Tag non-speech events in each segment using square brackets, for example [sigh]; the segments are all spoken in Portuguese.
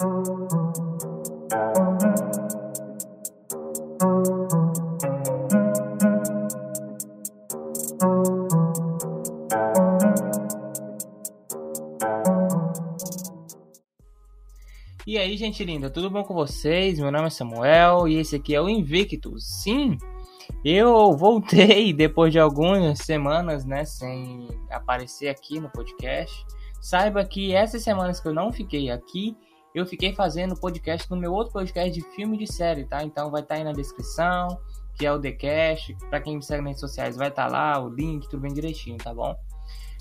E aí, gente linda, tudo bom com vocês? Meu nome é Samuel e esse aqui é o Invictus. Sim, eu voltei [laughs] depois de algumas semanas, né, sem aparecer aqui no podcast. Saiba que essas semanas que eu não fiquei aqui, eu fiquei fazendo podcast no meu outro podcast de filme e de série, tá? Então vai estar tá aí na descrição, que é o The Cash. Para quem me segue nas redes sociais, vai estar tá lá o link, tudo bem direitinho, tá bom?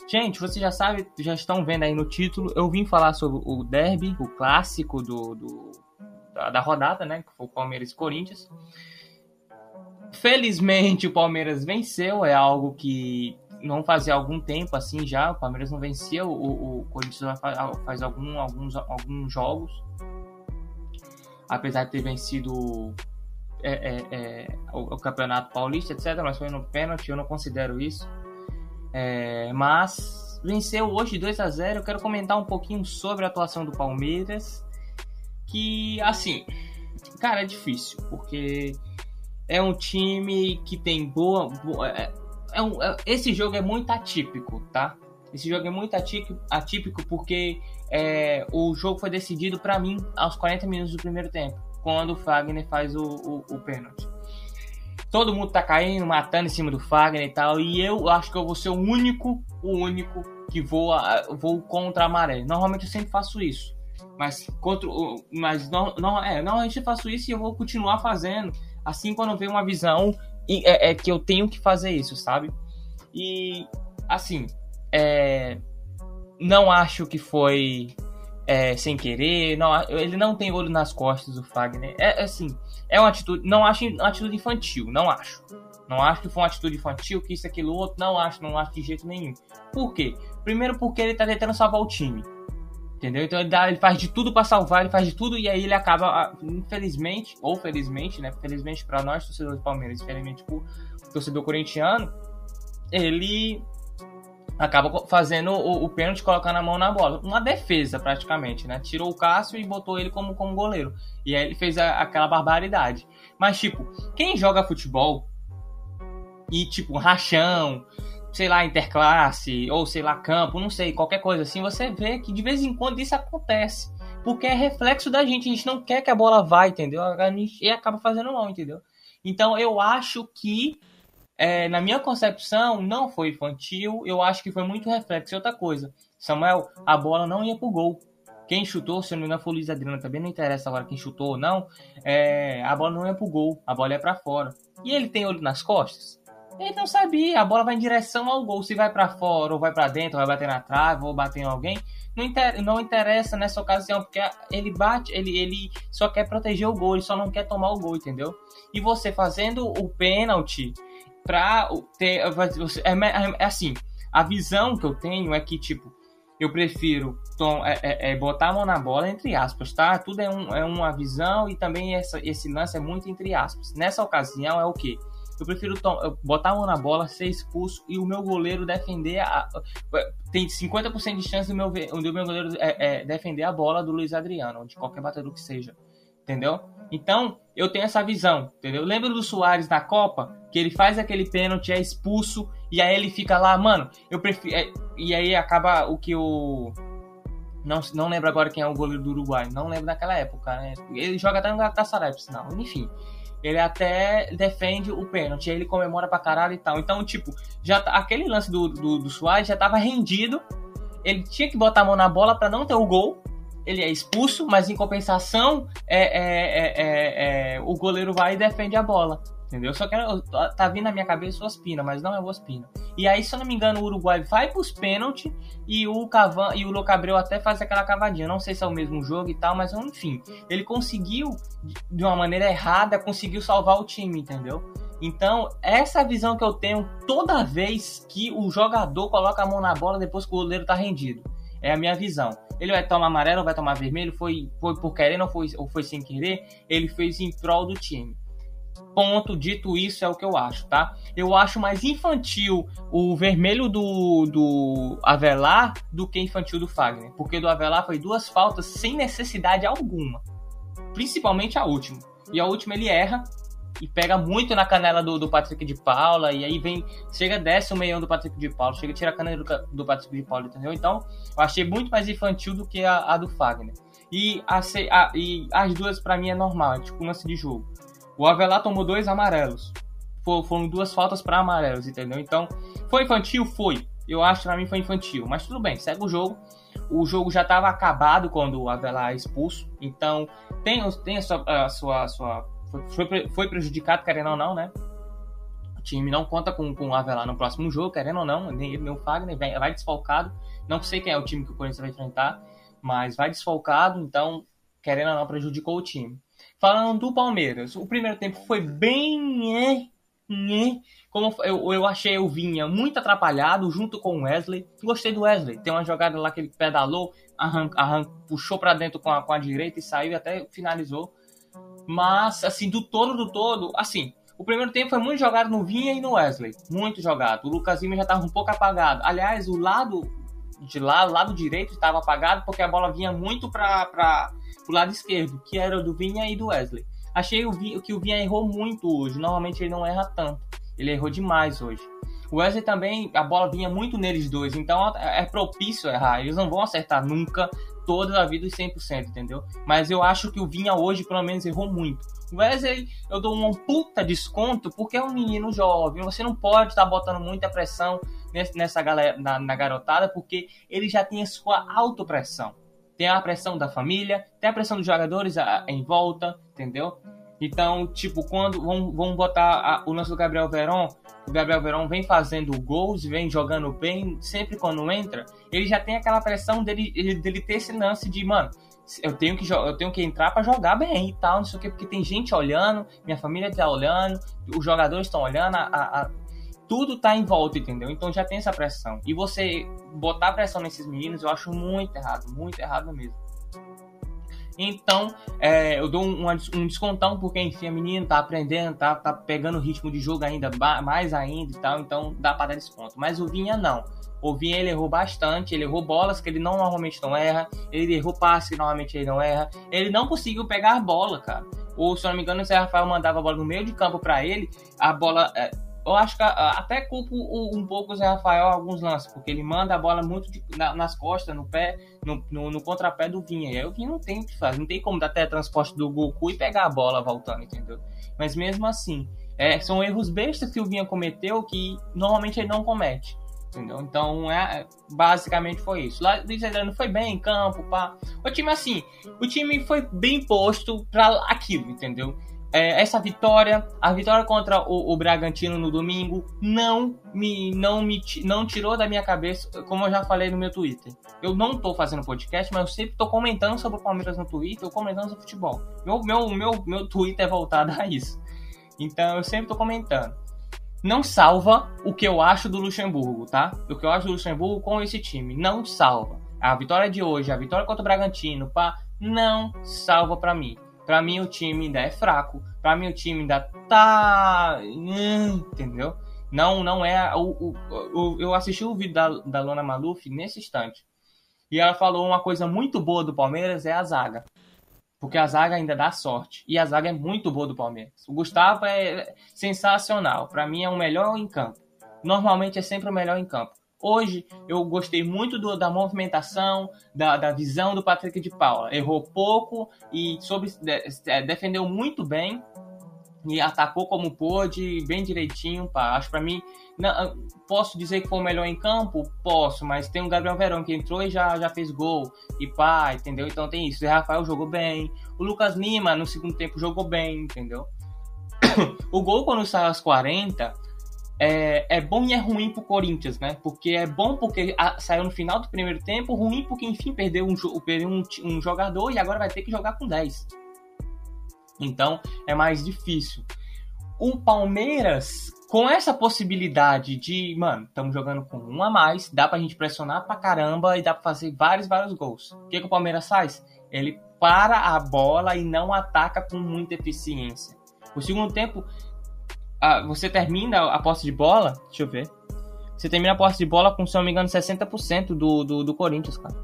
Gente, você já sabe, já estão vendo aí no título, eu vim falar sobre o derby, o clássico do, do da, da, rodada, né? Que foi o Palmeiras e Corinthians. Felizmente o Palmeiras venceu, é algo que não fazia algum tempo assim já. O Palmeiras não vencia, o, o Corinthians faz, algum, alguns, alguns jogos. Apesar de ter vencido é, é, é, o, o, Campeonato Paulista, etc. Mas foi no pênalti, eu não considero isso. É, mas venceu hoje 2 a 0 Eu quero comentar um pouquinho sobre a atuação do Palmeiras. Que, assim, cara, é difícil, porque é um time que tem boa. boa é, um, é, esse jogo é muito atípico, tá? Esse jogo é muito atípico, atípico porque é, o jogo foi decidido para mim aos 40 minutos do primeiro tempo, quando o Fagner faz o, o, o pênalti todo mundo tá caindo, matando em cima do Fagner e tal. E eu acho que eu vou ser o único, o único que vou, vou contra a maré. Normalmente eu sempre faço isso. Mas contra mas não, não é, normalmente eu faço isso e eu vou continuar fazendo. Assim quando vem uma visão é, é que eu tenho que fazer isso, sabe? E assim, é, não acho que foi é, sem querer. Não, ele não tem olho nas costas, o Fagner. É assim, é uma atitude. Não acho uma atitude infantil, não acho. Não acho que foi uma atitude infantil, que isso, aquilo, outro. Não acho, não acho de jeito nenhum. Por quê? Primeiro porque ele tá tentando salvar o time. Entendeu? Então ele, dá, ele faz de tudo para salvar, ele faz de tudo e aí ele acaba, ah, infelizmente, ou felizmente, né? Felizmente para nós, torcedores do Palmeiras, infelizmente pro torcedor corintiano, ele acaba fazendo o, o pênalti colocando a mão na bola. Uma defesa, praticamente, né? Tirou o Cássio e botou ele como, como goleiro. E aí ele fez a, aquela barbaridade. Mas, tipo, quem joga futebol e, tipo, rachão, sei lá, interclasse, ou sei lá, campo, não sei, qualquer coisa assim, você vê que de vez em quando isso acontece. Porque é reflexo da gente, a gente não quer que a bola vá, entendeu? E acaba fazendo mal, entendeu? Então eu acho que é, na minha concepção, não foi infantil. Eu acho que foi muito reflexo. E outra coisa, Samuel, a bola não ia pro gol. Quem chutou, se não me engano, foi o Luiz Adriano. Também não interessa agora quem chutou ou não. É, a bola não ia pro gol. A bola ia para fora. E ele tem olho nas costas? Ele não sabia. A bola vai em direção ao gol. Se vai para fora ou vai para dentro, vai bater na trave ou bater em alguém. Não, inter... não interessa nessa ocasião, porque ele bate, ele, ele só quer proteger o gol, ele só não quer tomar o gol, entendeu? E você fazendo o pênalti, pra ter. É, é, é, assim, a visão que eu tenho é que, tipo, eu prefiro tom, é, é, é, botar a mão na bola, entre aspas, tá? Tudo é, um, é uma visão e também essa, esse lance é muito entre aspas. Nessa ocasião é o que? Eu prefiro botar a mão na bola, ser expulso e o meu goleiro defender. A, tem 50% de chance do meu, do meu goleiro é, é, defender a bola do Luiz Adriano, ou de qualquer batedor que seja. Entendeu? Então, eu tenho essa visão, entendeu? Lembra do Soares na Copa? Que ele faz aquele pênalti, é expulso, e aí ele fica lá, mano, eu prefiro. É, e aí acaba o que o. Não, não lembro agora quem é o goleiro do Uruguai, não lembro daquela época, né? Ele joga até no Galatasaray, por sinal. Enfim, ele até defende o pênalti, ele comemora pra caralho e tal. Então, tipo, já tá, aquele lance do, do, do Soares já tava rendido. Ele tinha que botar a mão na bola para não ter o gol ele é expulso, mas em compensação é, é, é, é, o goleiro vai e defende a bola. Entendeu? Só que tá vindo na minha cabeça o Ospina, mas não é o Ospina. E aí, se eu não me engano, o Uruguai vai pros pênaltis e o Cavan e o Locabreu até faz aquela cavadinha. Não sei se é o mesmo jogo e tal, mas enfim, ele conseguiu de uma maneira errada, conseguiu salvar o time, entendeu? Então, essa visão que eu tenho toda vez que o jogador coloca a mão na bola depois que o goleiro tá rendido. É a minha visão. Ele vai tomar amarelo vai tomar vermelho? Foi, foi por querer foi, ou foi sem querer? Ele fez em prol do time. Ponto, dito isso, é o que eu acho, tá? Eu acho mais infantil o vermelho do, do Avelar do que infantil do Fagner. Porque do Avelar foi duas faltas sem necessidade alguma. Principalmente a última. E a última ele erra e pega muito na canela do, do Patrick de Paula. E aí vem, chega, desce o meião do Patrick de Paula, chega, tira a canela do, do Patrick de Paula, entendeu? Então, eu achei muito mais infantil do que a, a do Fagner. E, a, a, e as duas, para mim, é normal, é tipo um lance de jogo. O Avelar tomou dois amarelos. Foram duas faltas para amarelos, entendeu? Então, foi infantil? Foi. Eu acho que pra mim foi infantil. Mas tudo bem, segue o jogo. O jogo já estava acabado quando o Avelar é expulso. Então, tem, tem a sua. A sua, a sua foi, foi prejudicado, querendo ou não, né? O time não conta com, com o Avelar no próximo jogo, querendo ou não. Nem ele, nem o Fagner. Vai, vai desfalcado. Não sei quem é o time que o Corinthians vai enfrentar. Mas vai desfalcado. Então, querendo ou não, prejudicou o time. Falando do Palmeiras, o primeiro tempo foi bem. Como eu, eu achei o Vinha muito atrapalhado junto com o Wesley. Gostei do Wesley. Tem uma jogada lá que ele pedalou, arran, arran, puxou para dentro com a, com a direita e saiu e até finalizou. Mas, assim, do todo, do todo, assim, o primeiro tempo foi muito jogado no Vinha e no Wesley. Muito jogado. O Lucas Lima já estava um pouco apagado. Aliás, o lado de lá, o lado direito estava apagado porque a bola vinha muito para pro lado esquerdo, que era o do Vinha e do Wesley. Achei o Vinha, que o Vinha errou muito hoje. Normalmente ele não erra tanto. Ele errou demais hoje. O Wesley também, a bola vinha muito neles dois, então é propício errar. Eles não vão acertar nunca toda a vida os 100%, entendeu? Mas eu acho que o Vinha hoje, pelo menos, errou muito. O Wesley, eu dou um puta desconto porque é um menino jovem. Você não pode estar tá botando muita pressão nessa galera, na, na garotada, porque ele já tem a sua autopressão tem a pressão da família, tem a pressão dos jogadores a, em volta, entendeu? Então, tipo, quando vamos, vamos botar a, o lance do Gabriel Verón, o Gabriel Verón vem fazendo gols, vem jogando bem, sempre quando entra, ele já tem aquela pressão dele, dele ter esse lance de, mano, eu tenho que, eu tenho que entrar para jogar bem e tal, não sei o que, porque tem gente olhando, minha família tá olhando, os jogadores estão olhando, a, a, tudo tá em volta, entendeu? Então já tem essa pressão. E você botar pressão nesses meninos, eu acho muito errado, muito errado mesmo. Então, é, eu dou um, um, descontão, porque, enfim, a menina tá aprendendo, tá, tá pegando o ritmo de jogo ainda, mais ainda e tal, então dá para dar desconto. Mas o Vinha não. O Vinha ele errou bastante, ele errou bolas que ele não normalmente não erra, ele errou passes que normalmente ele não erra, ele não conseguiu pegar a bola, cara. Ou, se eu não me engano, o Rafael mandava a bola no meio de campo para ele, a bola. É, eu acho que até culpo um pouco o Zé Rafael alguns lances, porque ele manda a bola muito de, na, nas costas, no pé, no, no, no, contrapé do Vinha. E aí o Vinha não tem o que fazer, não tem como dar teletransporte do Goku e pegar a bola voltando, entendeu? Mas mesmo assim, é, são erros bestas que o Vinha cometeu que normalmente ele não comete. Entendeu? Então, é, basicamente foi isso. Lá, Luiz Adriano foi bem em campo, pá. O time, assim, o time foi bem posto para aquilo, entendeu? É, essa vitória, a vitória contra o, o, Bragantino no domingo, não me, não me não tirou da minha cabeça, como eu já falei no meu Twitter. Eu não tô fazendo podcast, mas eu sempre tô comentando sobre o Palmeiras no Twitter, ou comentando sobre futebol. Meu, meu, meu, meu Twitter é voltado a isso. Então eu sempre tô comentando. Não salva o que eu acho do Luxemburgo, tá? O que eu acho do Luxemburgo com esse time. Não salva. A vitória de hoje, a vitória contra o Bragantino, pá, não salva para mim. Para mim o time ainda é fraco. Para mim o time ainda tá, entendeu? Não, não é o, o, o eu assisti o vídeo da, da Lona Maluf nesse instante. E ela falou uma coisa muito boa do Palmeiras é a zaga. Porque a zaga ainda dá sorte. E a zaga é muito boa do Palmeiras. O Gustavo é sensacional. Para mim é o melhor em campo. Normalmente é sempre o melhor em campo. Hoje eu gostei muito do, da movimentação, da, da, visão do Patrick de Paula. Errou pouco e é, defendeu muito bem e atacou como pôde, bem direitinho. Pá. Acho para mim, não, posso dizer que foi o melhor em campo? Posso, mas tem o Gabriel Verão que entrou e já, já fez gol e pá, entendeu? Então tem isso. O Rafael jogou bem, o Lucas Lima no segundo tempo jogou bem, entendeu? [coughs] o gol quando saiu aos 40 é, é bom e é ruim pro Corinthians, né? Porque é bom porque saiu no final do primeiro tempo, ruim porque, enfim, perdeu, um, perdeu um, um jogador e agora vai ter que jogar com 10. Então é mais difícil. O Palmeiras, com essa possibilidade de, mano, estamos jogando com um a mais, dá pra gente pressionar pra caramba e dá pra fazer vários, vários gols. O que, que o Palmeiras faz? Ele para a bola e não ataca com muita eficiência. O segundo tempo, você termina a posse de bola, deixa eu ver. Você termina a posse de bola com, se não me engano, 60% do, do, do Corinthians, cara.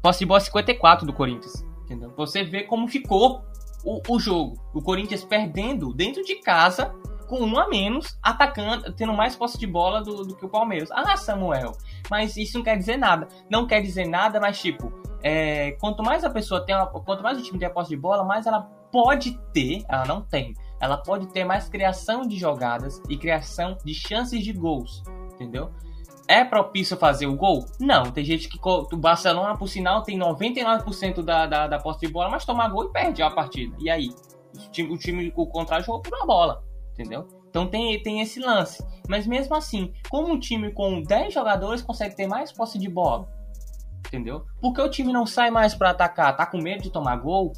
Posse de bola 54 do Corinthians, entendeu? Você vê como ficou o, o jogo. O Corinthians perdendo dentro de casa com um a menos, atacando, tendo mais posse de bola do, do que o Palmeiras. Ah, Samuel, mas isso não quer dizer nada. Não quer dizer nada, mas tipo, é, quanto mais a pessoa tem, quanto mais o time tem a posse de bola, mais ela pode ter, ela não tem, ela pode ter mais criação de jogadas e criação de chances de gols, entendeu? É propício fazer o gol? Não. Tem gente que. O Barcelona, por sinal, tem 99% da, da, da posse de bola, mas toma gol e perde a partida. E aí? O time, o time o contrário jogou por uma bola. Entendeu? Então tem, tem esse lance. Mas mesmo assim, como um time com 10 jogadores consegue ter mais posse de bola? Entendeu? Porque o time não sai mais para atacar, tá com medo de tomar gol?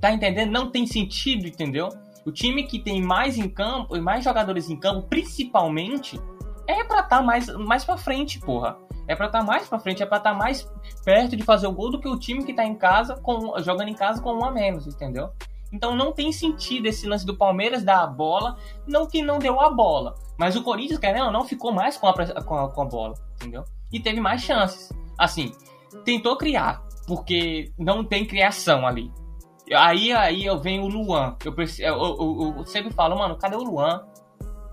Tá entendendo? Não tem sentido, entendeu? O time que tem mais em campo, e mais jogadores em campo, principalmente, é pra estar tá mais, mais pra frente, porra. É pra estar tá mais pra frente, é pra estar tá mais perto de fazer o gol do que o time que tá em casa, com, jogando em casa com um a menos, entendeu? Então não tem sentido esse lance do Palmeiras dar a bola, não que não deu a bola. Mas o Corinthians, querendo ou não, ficou mais com a, com a, com a bola, entendeu? E teve mais chances. Assim, tentou criar, porque não tem criação ali. Aí, aí eu venho o Luan. Eu, eu, eu, eu, sempre falo, mano, cadê o Luan?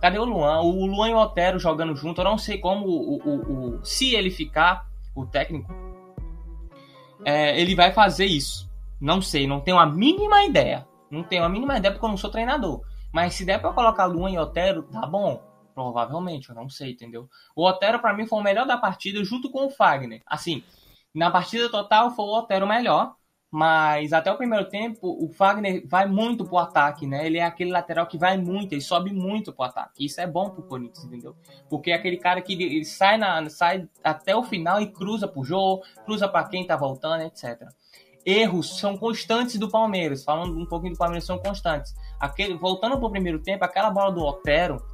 Cadê o Luan? O Luan e o Otero jogando junto. Eu não sei como o, o, o se ele ficar, o técnico, é, ele vai fazer isso. Não sei, não tenho a mínima ideia. Não tenho a mínima ideia porque eu não sou treinador. Mas se der para colocar Luan e Otero, tá bom. Provavelmente, eu não sei, entendeu? O Otero para mim foi o melhor da partida junto com o Fagner. Assim, na partida total foi o Otero melhor. Mas até o primeiro tempo, o Fagner vai muito pro ataque, né? Ele é aquele lateral que vai muito, ele sobe muito pro ataque. Isso é bom pro Corinthians, entendeu? Porque é aquele cara que ele sai, na, sai até o final e cruza pro jogo, cruza para quem tá voltando, etc. Erros são constantes do Palmeiras. Falando um pouquinho do Palmeiras, são constantes. Aquele, voltando pro primeiro tempo, aquela bola do Otero,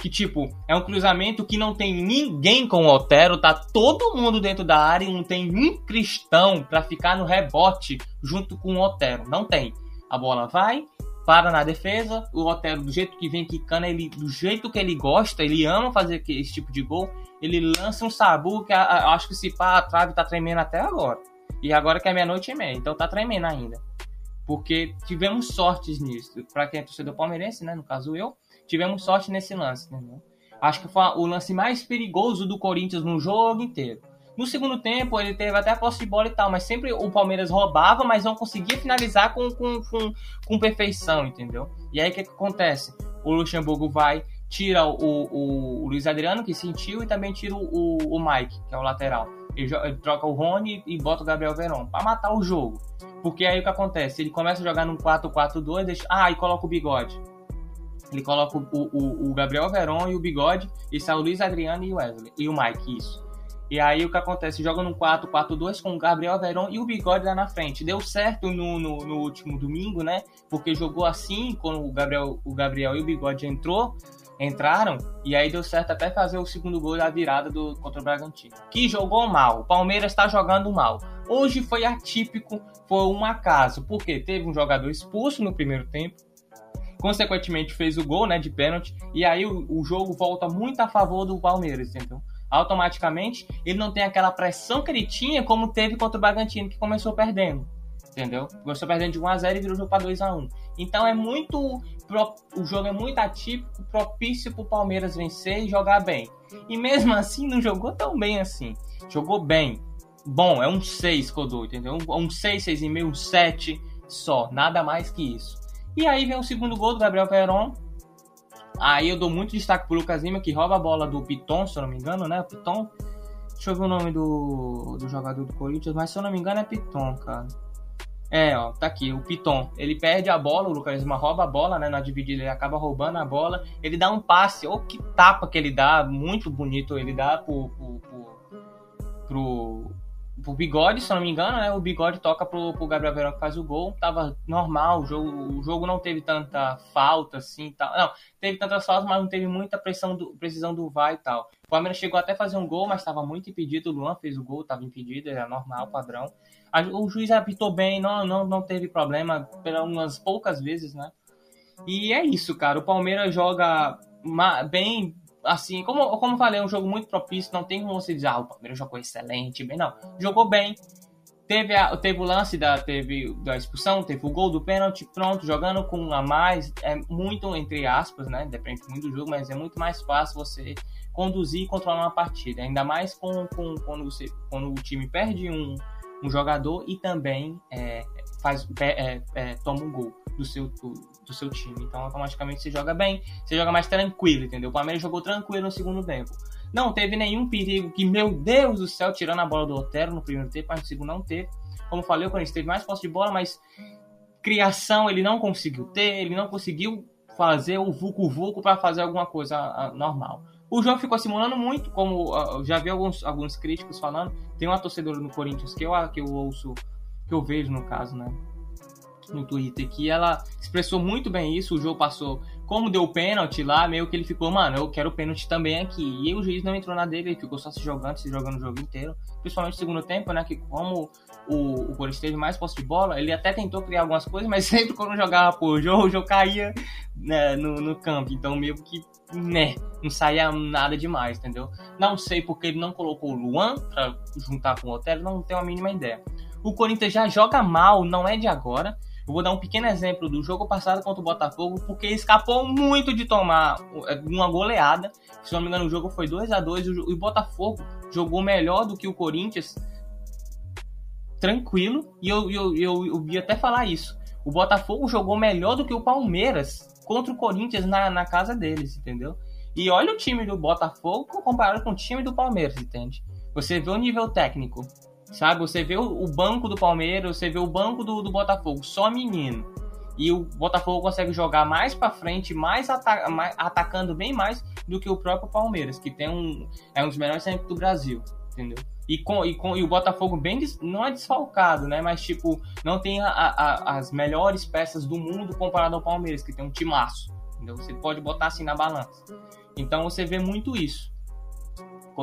que tipo, é um cruzamento que não tem ninguém com o Otero, tá todo mundo dentro da área e não tem um cristão para ficar no rebote junto com o Otero. Não tem. A bola vai, para na defesa, o Otero do jeito que vem quicando, ele do jeito que ele gosta, ele ama fazer esse tipo de gol, ele lança um sabu que a, a, acho que se pá, a trave tá tremendo até agora. E agora que é meia-noite e meia, então tá tremendo ainda. Porque tivemos sortes nisso. Para quem é torcedor palmeirense, né, no caso eu, tivemos sorte nesse lance, né? Acho que foi o lance mais perigoso do Corinthians no jogo inteiro. No segundo tempo, ele teve até a posse de bola e tal, mas sempre o Palmeiras roubava, mas não conseguia finalizar com, com, com, com perfeição, entendeu? E aí o que, que acontece? O Luxemburgo vai, tira o, o, o, Luiz Adriano, que sentiu, e também tira o, o Mike, que é o lateral. Ele, ele troca o Rony e bota o Gabriel Verón para matar o jogo. Porque aí o que acontece? Ele começa a jogar num 4-4-2, deixa... ah, e coloca o bigode. Ele coloca o, o, o Gabriel Veron e o Bigode, e sai o Luiz Adriano e o Wesley. E o Mike, isso. E aí o que acontece? Joga no 4-4-2 com o Gabriel Veron e o Bigode lá na frente. Deu certo no, no, no, último domingo, né? Porque jogou assim, quando o Gabriel, o Gabriel e o Bigode entrou, entraram, e aí deu certo até fazer o segundo gol da virada do, contra o Bragantino. Que jogou mal. O Palmeiras está jogando mal. Hoje foi atípico, foi um acaso, porque teve um jogador expulso no primeiro tempo, consequentemente fez o gol, né, de pênalti, e aí o, o jogo volta muito a favor do Palmeiras, entendeu? Automaticamente, ele não tem aquela pressão que ele tinha como teve contra o Bragantino, que começou perdendo, entendeu? Começou perdendo de 1 a 0 e virou jogo para 2 a 1. Então é muito o jogo é muito atípico, propício para o Palmeiras vencer e jogar bem. E mesmo assim não jogou tão bem assim. Jogou bem. Bom, é um 6 que eu dou, entendeu? Um 6, 6,5, um 7 só, nada mais que isso. E aí vem o segundo gol do Gabriel Peron. Aí eu dou muito destaque pro Lucas Lima, que rouba a bola do Piton, se eu não me engano, né? Piton. Deixa eu ver o nome do, do jogador do Corinthians, mas se eu não me engano é Piton, cara. É, ó, tá aqui, o Piton. Ele perde a bola, o Lucas Lima rouba a bola, né? Na dividida ele acaba roubando a bola. Ele dá um passe, ou que tapa que ele dá, muito bonito ele dá pro, pro, pro, pro o Bigode, se não me engano, né? O Bigode toca pro, pro Gabriel Verão que faz o gol. Tava normal, o jogo, o jogo não teve tanta falta assim tal. Não, teve tantas faltas, mas não teve muita pressão do, precisão do VAR e tal. O Palmeiras chegou até a fazer um gol, mas estava muito impedido. O Luan fez o gol, estava impedido, era normal, padrão. O juiz apitou bem, não, não, não teve problema, pelas umas poucas vezes, né? E é isso, cara. O Palmeiras joga bem, assim, como, como falei, é um jogo muito propício. Não tem como você dizer, ah, o Palmeiras jogou excelente, bem, não. Jogou bem. Teve, a, teve o lance da, teve, da expulsão, teve o gol do pênalti, pronto, jogando com a mais, é muito, entre aspas, né? Depende muito do jogo, mas é muito mais fácil você conduzir e controlar uma partida. Ainda mais com, com, quando, você, quando o time perde um, um jogador e também é, faz, é, é, toma um gol do seu, do, seu time. Então, automaticamente você joga bem, você joga mais tranquilo, entendeu? O Palmeiras jogou tranquilo no segundo tempo. Não teve nenhum perigo que, meu Deus do céu, tirando a bola do Otero no primeiro tempo, mas no segundo não teve. Como falei, o Corinthians teve mais posse de bola, mas criação ele não conseguiu ter, ele não conseguiu fazer o vucu-vucu para fazer alguma coisa normal. O jogo ficou simulando muito, como uh, já vi alguns, alguns críticos falando. Tem uma torcedora no Corinthians que eu, que eu ouço, que eu vejo no caso, né? No Twitter, que ela expressou muito bem isso. O jogo passou como deu pênalti lá, meio que ele ficou, mano, eu quero pênalti também aqui. E o juiz não entrou na dele, ele ficou só se jogando, se jogando o jogo inteiro. Principalmente no segundo tempo, né? Que como o, o Corinthians teve mais posse de bola, ele até tentou criar algumas coisas, mas [laughs] sempre quando jogava por jogo, o jogo caía né, no, no campo. Então meio que, né, não saía nada demais, entendeu? Não sei porque ele não colocou o Luan pra juntar com o Otero, não tenho a mínima ideia. O Corinthians já joga mal, não é de agora. Eu vou dar um pequeno exemplo do jogo passado contra o Botafogo, porque escapou muito de tomar é, uma goleada. Se não me engano, o jogo foi 2 a 2 e o Botafogo jogou melhor do que o Corinthians, tranquilo. E eu, eu, eu, eu vi até falar isso. O Botafogo jogou melhor do que o Palmeiras contra o Corinthians na, na casa deles, entendeu? E olha o time do Botafogo comparado com o time do Palmeiras, entende? Você vê o nível técnico Sabe? Você vê o, banco do Palmeiras, você vê o banco do, do Botafogo, só menino. E o Botafogo consegue jogar mais para frente, mais, ata mais, atacando bem mais do que o próprio Palmeiras, que tem um é um dos melhores sempre do Brasil, entendeu? E, com, e, com, e o Botafogo bem não é desfalcado, né? Mas tipo, não tem a, a, as melhores peças do mundo comparado ao Palmeiras, que tem um timaço. Entendeu? Você pode botar assim na balança. Então você vê muito isso.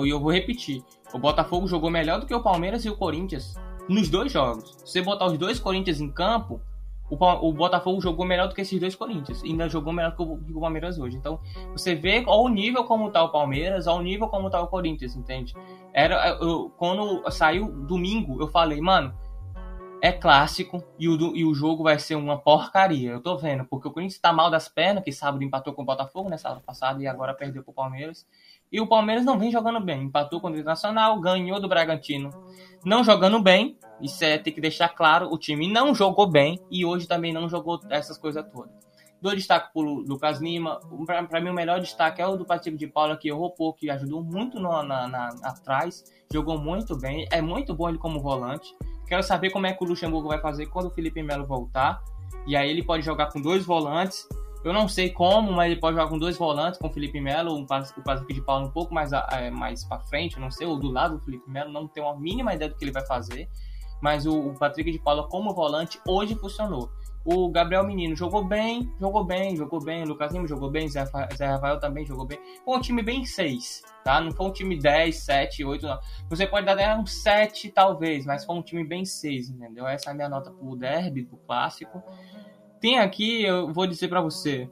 E eu vou repetir. O Botafogo jogou melhor do que o Palmeiras e o Corinthians nos dois jogos. Se você botar os dois Corinthians em campo, o, Botafogo jogou melhor do que esses dois Corinthians. E ainda jogou melhor do que o, que o Palmeiras hoje. Então, você vê ao nível como tá o Palmeiras, ao nível como tá o Corinthians, entende? Era, eu, quando saiu domingo, eu falei, mano, é clássico e o, e o jogo vai ser uma porcaria. Eu tô vendo, porque o Corinthians tá mal das pernas, que sábado empatou com o Botafogo, né, sábado passado, e agora perdeu pro Palmeiras. E o Palmeiras não vem jogando bem. Empatou com o Internacional, ganhou do Bragantino. Não jogando bem, isso é ter que deixar claro, o time não jogou bem e hoje também não jogou essas coisas todas. Dou destaque pro Lucas Lima. Para mim, o melhor destaque é o do Patrick de Paula, que errou pouco e ajudou muito no, na, na, atrás. Jogou muito bem. É muito bom ele como volante. Quero saber como é que o Luxemburgo vai fazer quando o Felipe Melo voltar. E aí ele pode jogar com dois volantes eu não sei como, mas ele pode jogar com dois volantes, com o Felipe Melo, um, o Patrick de Paulo um pouco mais, é, mais para frente, não sei, ou do lado do Felipe Melo, não tenho a mínima ideia do que ele vai fazer. Mas o, o Patrick de Paulo como volante hoje funcionou. O Gabriel Menino jogou bem, jogou bem, jogou bem. O Lucas Lima jogou bem, Zé, Zé Rafael também jogou bem. Foi um time bem 6, tá? Não foi um time 10, 7, 8, não. Você pode dar até um 7, talvez, mas foi um time bem 6, entendeu? Essa é a minha nota pro derby, pro clássico. Tem aqui, eu vou dizer para você.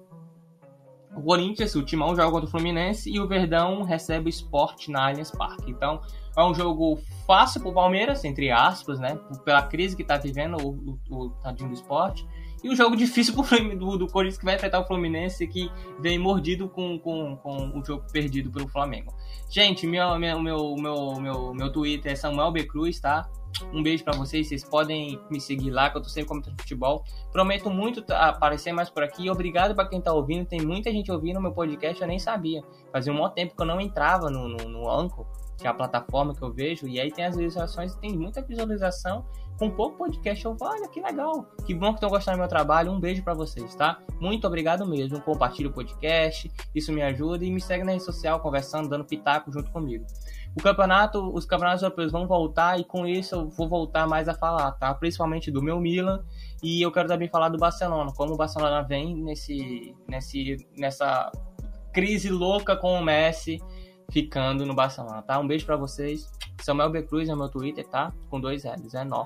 O Corinthians, o Timão joga contra o Fluminense e o Verdão recebe o Sport na Allianz Parque. Então, é um jogo fácil pro Palmeiras, entre aspas, né? Pela crise que tá vivendo o, o, o tadinho do esporte. E um jogo difícil pro, do, do Corinthians que vai enfrentar o Fluminense que vem mordido com, com, com o jogo perdido pelo Flamengo. Gente, meu, meu, meu, meu, meu, meu Twitter é Samuel B. Cruz, tá? Um beijo para vocês. Vocês podem me seguir lá, que eu tô sempre comentando futebol. Prometo muito aparecer mais por aqui. Obrigado para quem tá ouvindo. Tem muita gente ouvindo meu podcast, eu nem sabia. Fazia um bom tempo que eu não entrava no, no, no que é a plataforma que eu vejo. E aí tem as visualizações, tem muita visualização. Com pouco podcast, eu falo, olha que legal. Que bom que estão gostando do meu trabalho. Um beijo para vocês, tá? Muito obrigado mesmo. Compartilhe o podcast, isso me ajuda. E me segue na rede social, conversando, dando pitaco junto comigo. O campeonato, os campeonatos europeus vão voltar e com isso eu vou voltar mais a falar, tá? Principalmente do meu Milan e eu quero também falar do Barcelona, como o Barcelona vem nesse, nesse, nessa crise louca com o Messi ficando no Barcelona, tá? Um beijo para vocês. Samuel B. Cruz é meu Twitter, tá? Com dois L's, é nó.